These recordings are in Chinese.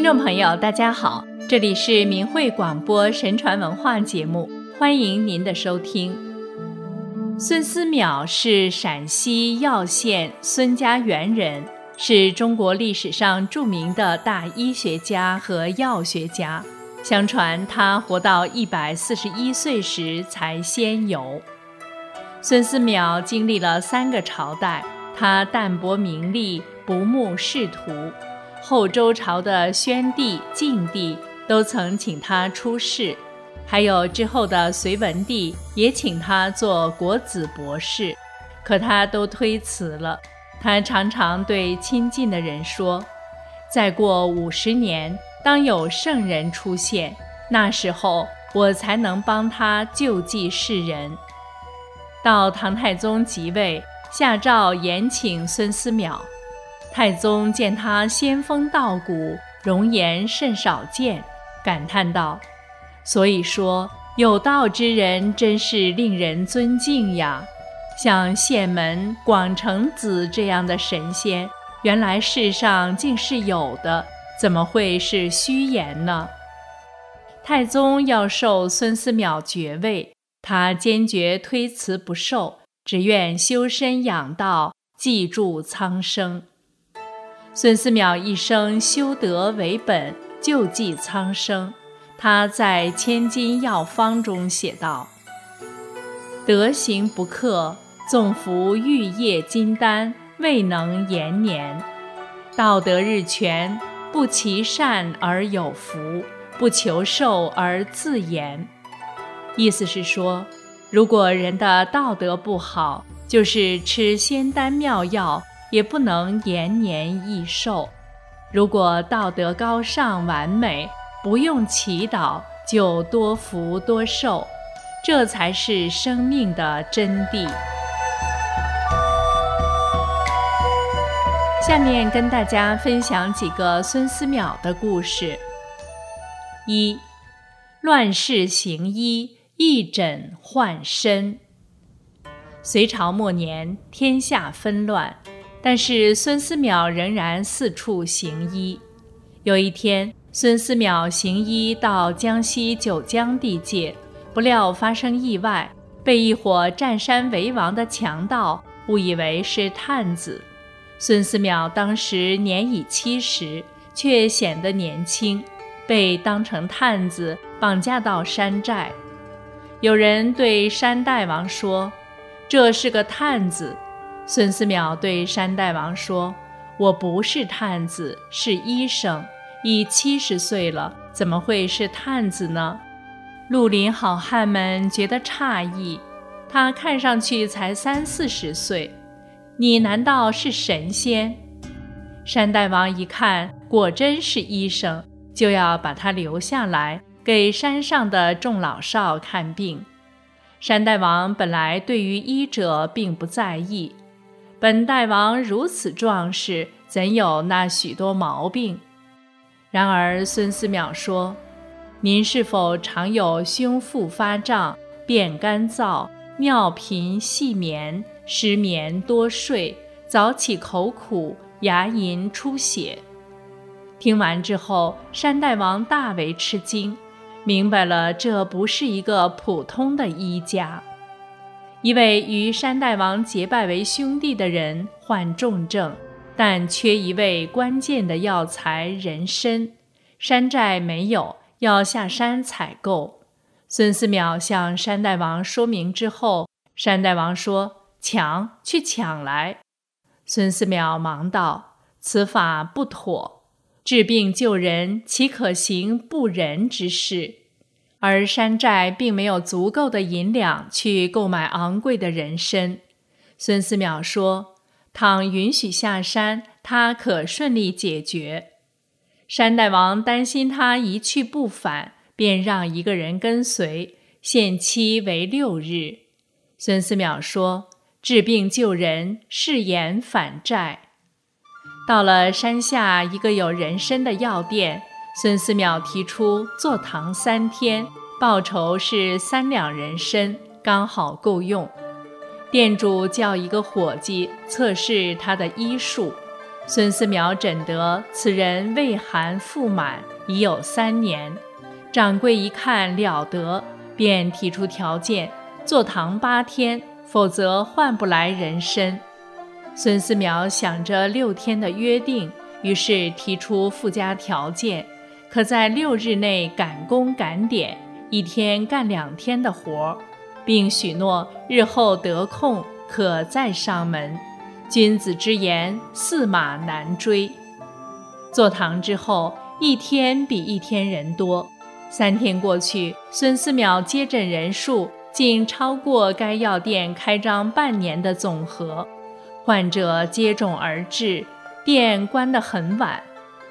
听众朋友，大家好，这里是明慧广播神传文化节目，欢迎您的收听。孙思邈是陕西耀县孙家园人，是中国历史上著名的大医学家和药学家。相传他活到一百四十一岁时才仙游。孙思邈经历了三个朝代，他淡泊名利，不慕仕途。后周朝的宣帝、晋帝都曾请他出仕，还有之后的隋文帝也请他做国子博士，可他都推辞了。他常常对亲近的人说：“再过五十年。”当有圣人出现，那时候我才能帮他救济世人。到唐太宗即位，下诏延请孙思邈。太宗见他仙风道骨，容颜甚少见，感叹道：“所以说，有道之人真是令人尊敬呀！像谢门、广成子这样的神仙，原来世上竟是有的。”怎么会是虚言呢？太宗要授孙思邈爵位，他坚决推辞不受，只愿修身养道，济助苍生。孙思邈一生修德为本，救济苍生。他在《千金药方》中写道：“德行不克，纵服玉液金丹，未能延年；道德日全。”不其善而有福，不求寿而自延。意思是说，如果人的道德不好，就是吃仙丹妙药也不能延年益寿；如果道德高尚完美，不用祈祷就多福多寿，这才是生命的真谛。下面跟大家分享几个孙思邈的故事。一，乱世行医，一诊换身。隋朝末年，天下纷乱，但是孙思邈仍然四处行医。有一天，孙思邈行医到江西九江地界，不料发生意外，被一伙占山为王的强盗误以为是探子。孙思邈当时年已七十，却显得年轻，被当成探子绑架到山寨。有人对山大王说：“这是个探子。”孙思邈对山大王说：“我不是探子，是医生，已七十岁了，怎么会是探子呢？”绿林好汉们觉得诧异，他看上去才三四十岁。你难道是神仙？山大王一看，果真是医生，就要把他留下来给山上的众老少看病。山大王本来对于医者并不在意，本大王如此壮实，怎有那许多毛病？然而孙思邈说：“您是否常有胸腹发胀、便干燥、尿频细眠？”失眠多睡，早起口苦，牙龈出血。听完之后，山大王大为吃惊，明白了这不是一个普通的医家。一位与山大王结拜为兄弟的人患重症，但缺一味关键的药材人参，山寨没有，要下山采购。孙思邈向山大王说明之后，山大王说。抢去抢来，孙思邈忙道：“此法不妥，治病救人岂可行不仁之事？”而山寨并没有足够的银两去购买昂贵的人参。孙思邈说：“倘允许下山，他可顺利解决。”山大王担心他一去不返，便让一个人跟随，限期为六日。孙思邈说。治病救人，誓言反债。到了山下一个有人参的药店，孙思邈提出坐堂三天，报酬是三两人参，刚好够用。店主叫一个伙计测试他的医术，孙思邈诊得此人胃寒腹满已有三年，掌柜一看了得，便提出条件：坐堂八天，否则换不来人参。孙思邈想着六天的约定，于是提出附加条件，可在六日内赶工赶点，一天干两天的活，并许诺日后得空可再上门。君子之言，驷马难追。坐堂之后，一天比一天人多。三天过去，孙思邈接诊人数竟超过该药店开张半年的总和。患者接踵而至，店关得很晚。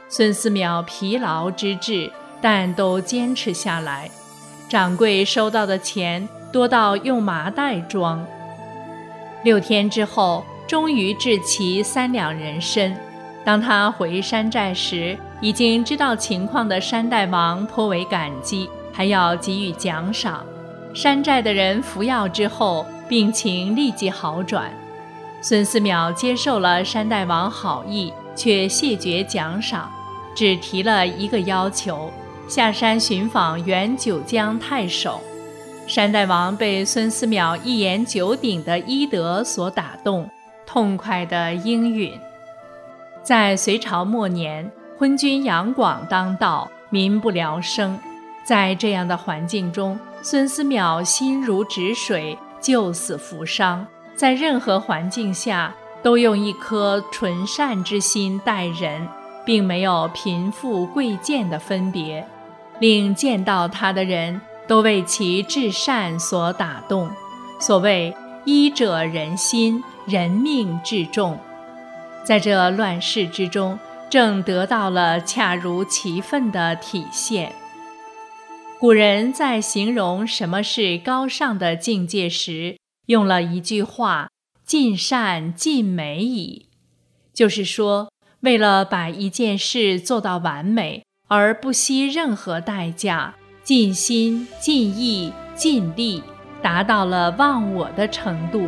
孙思邈疲劳之至，但都坚持下来。掌柜收到的钱多到用麻袋装。六天之后，终于制齐三两人参。当他回山寨时，已经知道情况的山大王颇为感激，还要给予奖赏。山寨的人服药之后，病情立即好转。孙思邈接受了山大王好意，却谢绝奖赏，只提了一个要求：下山寻访原九江太守。山大王被孙思邈一言九鼎的医德所打动，痛快地应允。在隋朝末年，昏君杨广当道，民不聊生。在这样的环境中，孙思邈心如止水，救死扶伤。在任何环境下，都用一颗纯善之心待人，并没有贫富贵贱的分别，令见到他的人都为其至善所打动。所谓医者仁心，人命至重，在这乱世之中，正得到了恰如其分的体现。古人在形容什么是高尚的境界时，用了一句话：“尽善尽美矣。”就是说，为了把一件事做到完美，而不惜任何代价，尽心尽意尽力，达到了忘我的程度，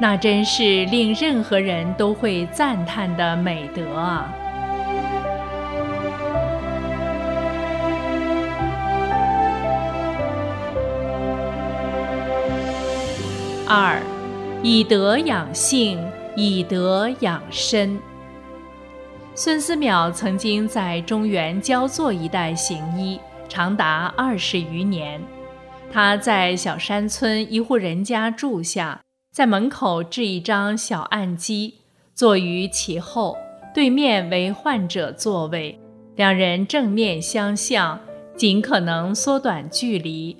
那真是令任何人都会赞叹的美德啊！二，以德养性，以德养身。孙思邈曾经在中原焦作一带行医，长达二十余年。他在小山村一户人家住下，在门口置一张小案几，坐于其后，对面为患者座位，两人正面相向，尽可能缩短距离。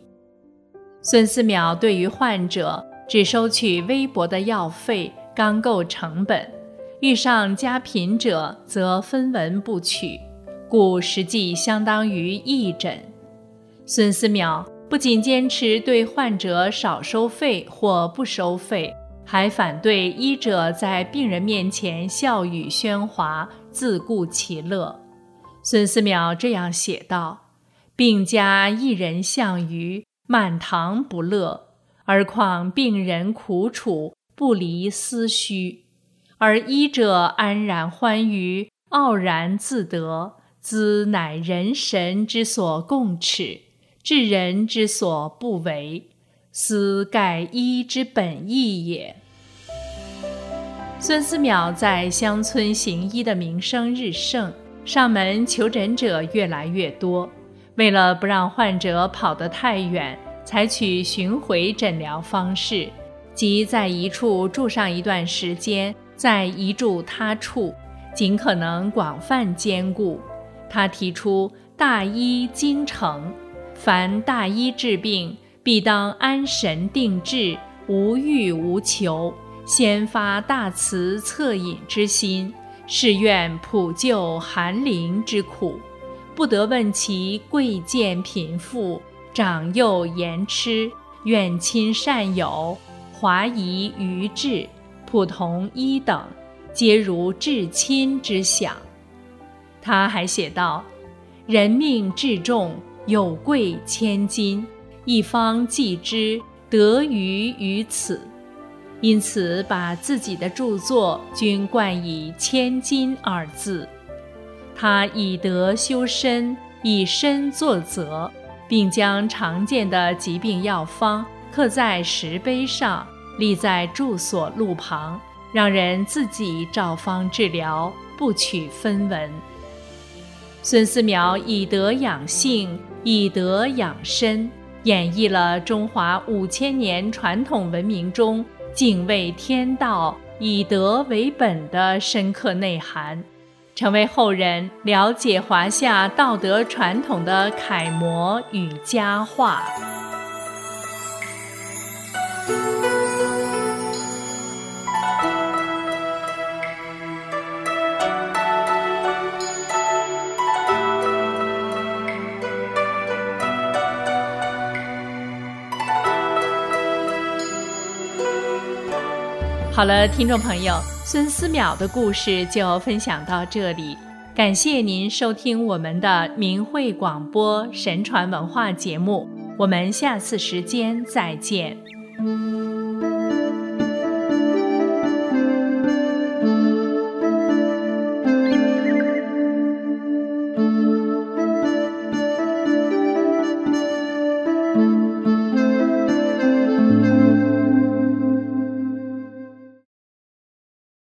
孙思邈对于患者。只收取微薄的药费，刚够成本；遇上家贫者，则分文不取，故实际相当于义诊。孙思邈不仅坚持对患者少收费或不收费，还反对医者在病人面前笑语喧哗、自顾其乐。孙思邈这样写道：“病家一人项余，满堂不乐。”而况病人苦楚，不离思绪；而医者安然欢愉，傲然自得，兹乃人神之所共耻，治人之所不为，斯盖医之本意也。孙思邈在乡村行医的名声日盛，上门求诊者越来越多。为了不让患者跑得太远，采取巡回诊疗方式，即在一处住上一段时间，在移住他处，尽可能广泛兼顾。他提出大医精诚，凡大医治病，必当安神定志，无欲无求，先发大慈恻隐之心，誓愿普救寒灵之苦，不得问其贵贱贫富。长幼言痴，远亲善友，华夷愚智，普同一等，皆如至亲之想。他还写道：“人命至重，有贵千金，一方济之，得于于此。因此把自己的著作均冠以“千金”二字。他以德修身，以身作则，并将常见的疾病药方刻在石碑上，立在住所路旁，让人自己照方治疗，不取分文。孙思邈以德养性，以德养身，演绎了中华五千年传统文明中敬畏天道、以德为本的深刻内涵，成为后人了解华夏道德传统的楷模与佳话。好了，听众朋友，孙思邈的故事就分享到这里。感谢您收听我们的明慧广播神传文化节目，我们下次时间再见。